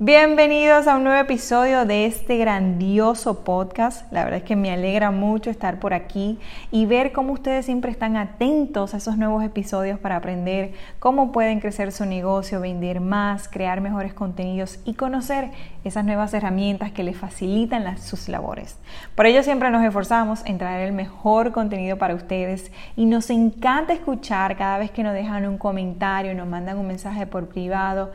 Bienvenidos a un nuevo episodio de este grandioso podcast. La verdad es que me alegra mucho estar por aquí y ver cómo ustedes siempre están atentos a esos nuevos episodios para aprender cómo pueden crecer su negocio, vender más, crear mejores contenidos y conocer esas nuevas herramientas que les facilitan sus labores. Por ello siempre nos esforzamos en traer el mejor contenido para ustedes y nos encanta escuchar cada vez que nos dejan un comentario, nos mandan un mensaje por privado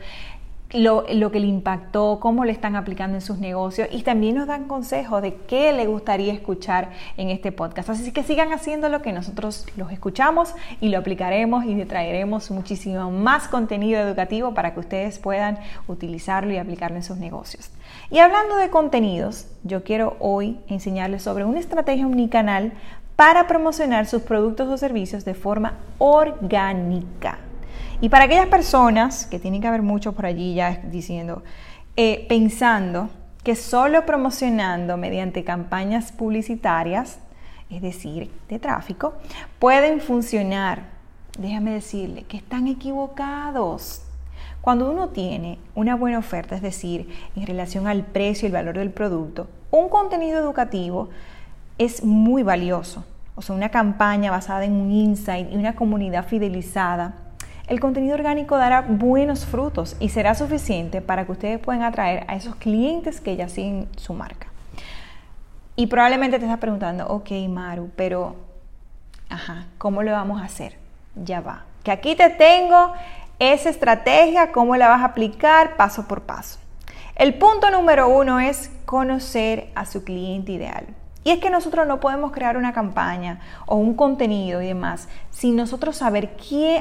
lo, que le impactó, cómo le están aplicando en sus negocios y también nos dan consejos de qué le gustaría escuchar en este podcast. Así que sigan haciendo lo que nosotros los escuchamos y lo aplicaremos y traeremos muchísimo más contenido educativo para que ustedes puedan utilizarlo y aplicarlo en sus negocios. Y hablando de contenidos, yo quiero hoy enseñarles sobre una estrategia omnicanal para promocionar sus productos o servicios de forma orgánica. Y para aquellas personas, que tienen que haber muchos por allí ya diciendo, eh, pensando que solo promocionando mediante campañas publicitarias, es decir, de tráfico, pueden funcionar. Déjame decirle que están equivocados. Cuando uno tiene una buena oferta, es decir, en relación al precio y el valor del producto, un contenido educativo es muy valioso. O sea, una campaña basada en un insight y una comunidad fidelizada el contenido orgánico dará buenos frutos y será suficiente para que ustedes puedan atraer a esos clientes que ya siguen su marca. Y probablemente te estás preguntando, ok, Maru, pero, ajá, ¿cómo lo vamos a hacer? Ya va. Que aquí te tengo esa estrategia, cómo la vas a aplicar paso por paso. El punto número uno es conocer a su cliente ideal. Y es que nosotros no podemos crear una campaña o un contenido y demás sin nosotros saber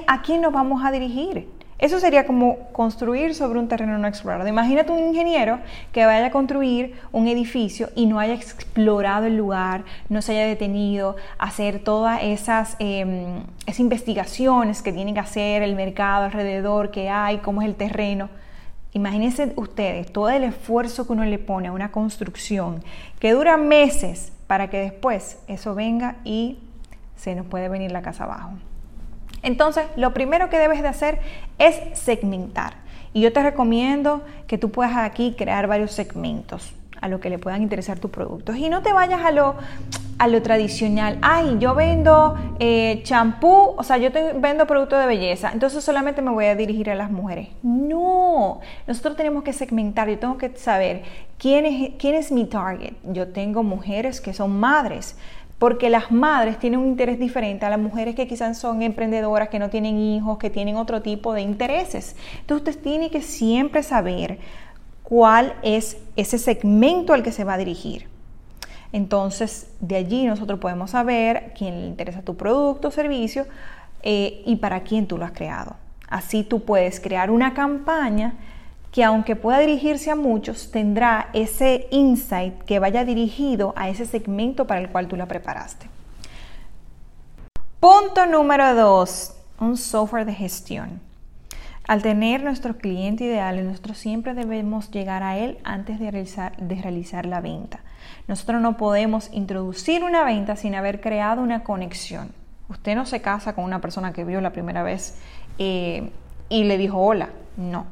a quién nos vamos a dirigir. Eso sería como construir sobre un terreno no explorado. Imagínate un ingeniero que vaya a construir un edificio y no haya explorado el lugar, no se haya detenido a hacer todas esas, em, investigaciones que tiene que hacer, el mercado alrededor, qué hay, cómo es el terreno. Imagínense ustedes todo el esfuerzo que uno le pone a una construcción que dura meses para que después eso venga y se nos puede venir la casa abajo. Entonces, lo primero que debes de hacer es segmentar. Y yo te recomiendo que tú puedas aquí crear varios segmentos a lo que le puedan interesar tus productos. Y no te vayas a lo, a lo tradicional. Ay, yo vendo eh, champú, o sea, yo vendo productos de belleza, entonces solamente me voy a dirigir a las mujeres. No, nosotros tenemos que segmentar, yo tengo que saber quién es, quién es mi target. Yo tengo mujeres que son madres porque las madres tienen un interés diferente a las mujeres que quizás son emprendedoras, que no tienen hijos, que tienen otro tipo de intereses. Entonces usted tiene que siempre saber cuál es ese segmento al que se va a dirigir. Entonces, de allí nosotros podemos saber quién le interesa tu producto o servicio eh, y para quién tú lo has creado. Así tú puedes crear una campaña que aunque pueda dirigirse a muchos, tendrá ese insight que vaya dirigido a ese segmento para el cual tú la preparaste. Punto número dos, un software de gestión. Al tener nuestro cliente ideal, nosotros siempre debemos llegar a él antes de realizar, la venta. Nosotros no podemos introducir una venta sin haber creado una conexión. Usted no se casa con una persona que vio la primera vez eh, y le dijo hola. No.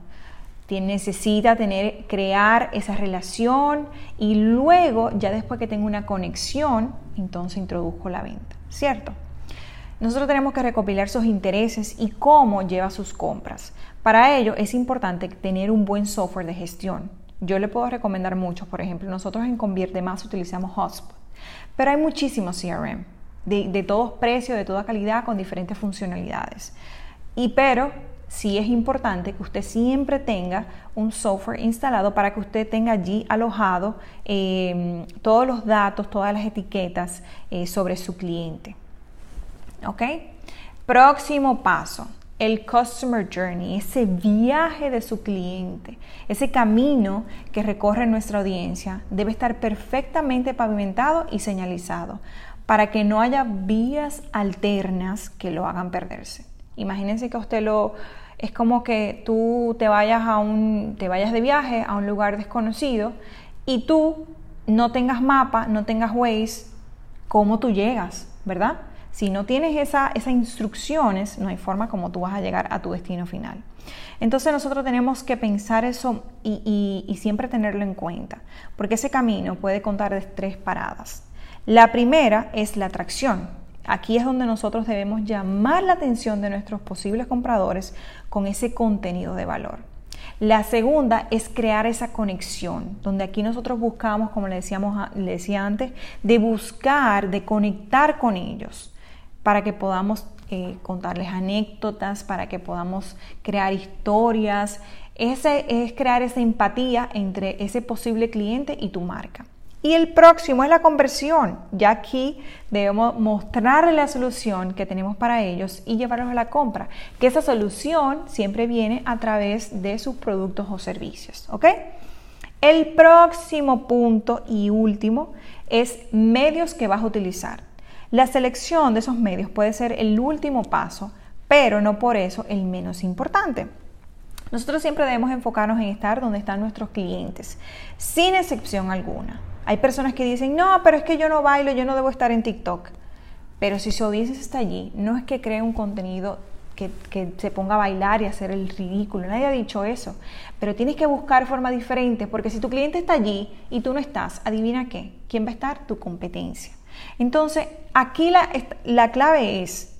necesita tener, crear esa relación y luego, ya después que tenga una conexión, entonces introdujo la venta. ¿Cierto? Nosotros tenemos que recopilar sus intereses y cómo lleva sus compras. Para ello es importante tener un buen software de gestión. Yo le puedo recomendar muchos, por ejemplo, nosotros en Convierte Más utilizamos Hotspot, pero hay muchísimos CRM de, todos precios, de toda calidad, con diferentes funcionalidades. Y pero sí es importante que usted siempre tenga un software instalado para que usted tenga allí alojado eh, todos los datos, todas las etiquetas eh, sobre su cliente. ¿Ok? Próximo paso, el customer journey, ese viaje de su cliente, ese camino que recorre nuestra audiencia, debe estar perfectamente pavimentado y señalizado. para que no haya vías alternas que lo hagan perderse. Imagínense que usted lo es como que tú te vayas a un te vayas de viaje a un lugar desconocido y tú no tengas mapa, no tengas Waze, ¿cómo tú llegas, verdad? Si no tienes esa, esas instrucciones, no hay forma como tú vas a llegar a tu destino final. Entonces nosotros tenemos que pensar eso y, y siempre tenerlo en cuenta, porque ese camino puede contar de tres paradas. La primera es la atracción. Aquí es donde nosotros debemos llamar la atención de nuestros posibles compradores con ese contenido de valor. La segunda es crear esa conexión, donde aquí nosotros buscamos, como le, decíamos, le decía antes, de buscar, de conectar con ellos, para que podamos eh, contarles anécdotas, para que podamos crear historias. Ese es crear esa empatía entre ese posible cliente y tu marca. Y el próximo es la conversión. Ya aquí debemos mostrarle la solución que tenemos para ellos y llevarlos a la compra. Que esa solución siempre viene a través de sus productos o servicios. ¿Ok? El próximo punto y último es medios que vas a utilizar. La selección de esos medios puede ser el último paso, pero no por eso el menos importante. Nosotros siempre debemos enfocarnos en estar donde están nuestros clientes, sin excepción alguna. Hay personas que dicen, no, pero es que yo no bailo, yo no debo estar en TikTok. Pero si su audiencia está allí, no es que cree un contenido que, que, se ponga a bailar y hacer el ridículo. Nadie ha dicho eso. Pero tienes que buscar formas diferentes porque si tu cliente está allí y tú no estás, adivina qué. ¿Quién va a estar? Tu competencia. Entonces, aquí la, la clave es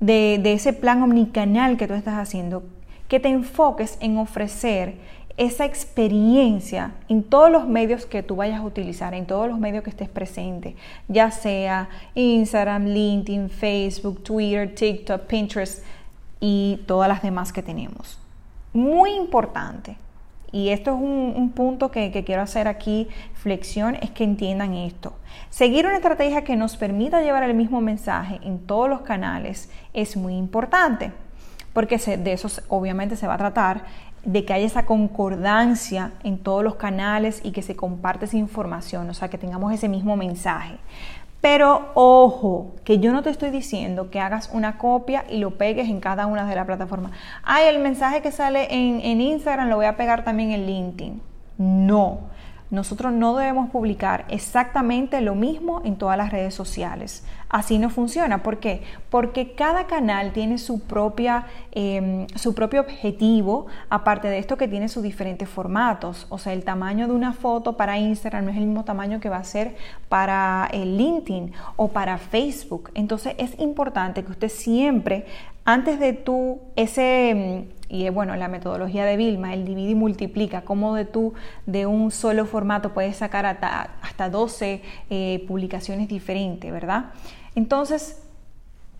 de, de ese plan omnicanal que tú estás haciendo, que te enfoques en ofrecer esa experiencia en todos los medios que tú vayas a utilizar, en todos los medios que estés presente, ya sea Instagram, LinkedIn, Facebook, Twitter, TikTok, Pinterest y todas las demás que tenemos. Muy importante, y esto es un, punto que, que, quiero hacer aquí, flexión, es que entiendan esto. Seguir una estrategia que nos permita llevar el mismo mensaje en todos los canales es muy importante, porque de eso obviamente se va a tratar de que haya esa concordancia en todos los canales y que se comparte esa información, o sea, que tengamos ese mismo mensaje. Pero ojo, que yo no te estoy diciendo que hagas una copia y lo pegues en cada una de las plataformas. Ay, el mensaje que sale en, en Instagram lo voy a pegar también en LinkedIn. No, nosotros no debemos publicar exactamente lo mismo en todas las redes sociales. Así no funciona. ¿Por qué? Porque cada canal tiene su, propia, em, su propio objetivo, aparte de esto que tiene sus diferentes formatos. O sea, el tamaño de una foto para Instagram no es el mismo tamaño que va a ser para el LinkedIn o para Facebook. Entonces es importante que usted siempre, antes de tú, ese em, y es bueno la metodología de Vilma, el divide y multiplica, cómo de tú de un solo formato puedes sacar hasta, hasta 12 eh, publicaciones diferentes, ¿verdad? Entonces,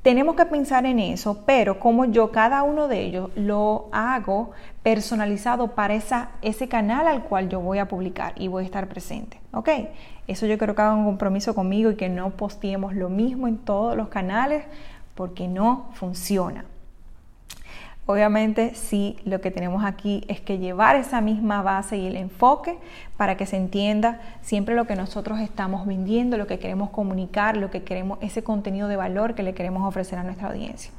tenemos que pensar en eso, pero como yo cada uno de ellos lo hago personalizado para esa, ese canal al cual yo voy a publicar y voy a estar presente. ¿Ok? Eso yo creo que haga un compromiso conmigo y que no posteemos lo mismo en todos los canales porque no funciona. Obviamente sí, lo que tenemos aquí es que llevar esa misma base y el enfoque para que se entienda siempre lo que nosotros estamos vendiendo, lo que queremos comunicar, lo que queremos, ese contenido de valor que le queremos ofrecer a nuestra audiencia.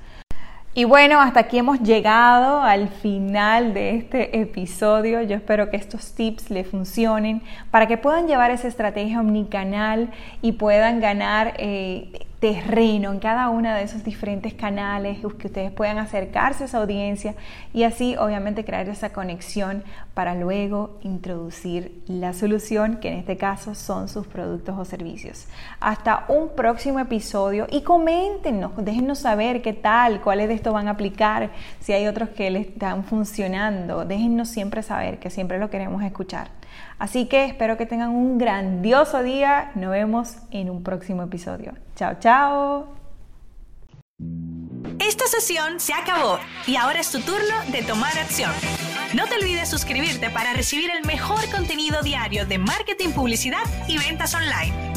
Y bueno, hasta aquí hemos llegado al final de este episodio. Yo espero que estos tips le funcionen para que puedan llevar esa estrategia omnicanal y puedan ganar eh, terreno en cada uno de esos diferentes canales, que ustedes puedan acercarse a esa audiencia y así obviamente crear esa conexión para luego introducir la solución, que en este caso son sus productos o servicios. Hasta un próximo episodio y coméntenos, déjenos saber qué tal, cuáles de estos van a aplicar, si hay otros que les están funcionando, déjennos siempre saber, que siempre lo queremos escuchar. Así que espero que tengan un grandioso día. Nos vemos en un próximo episodio. Chao, chao. Esta sesión se acabó y ahora es tu turno de tomar acción. No te olvides suscribirte para recibir el mejor contenido diario de marketing, publicidad y ventas online.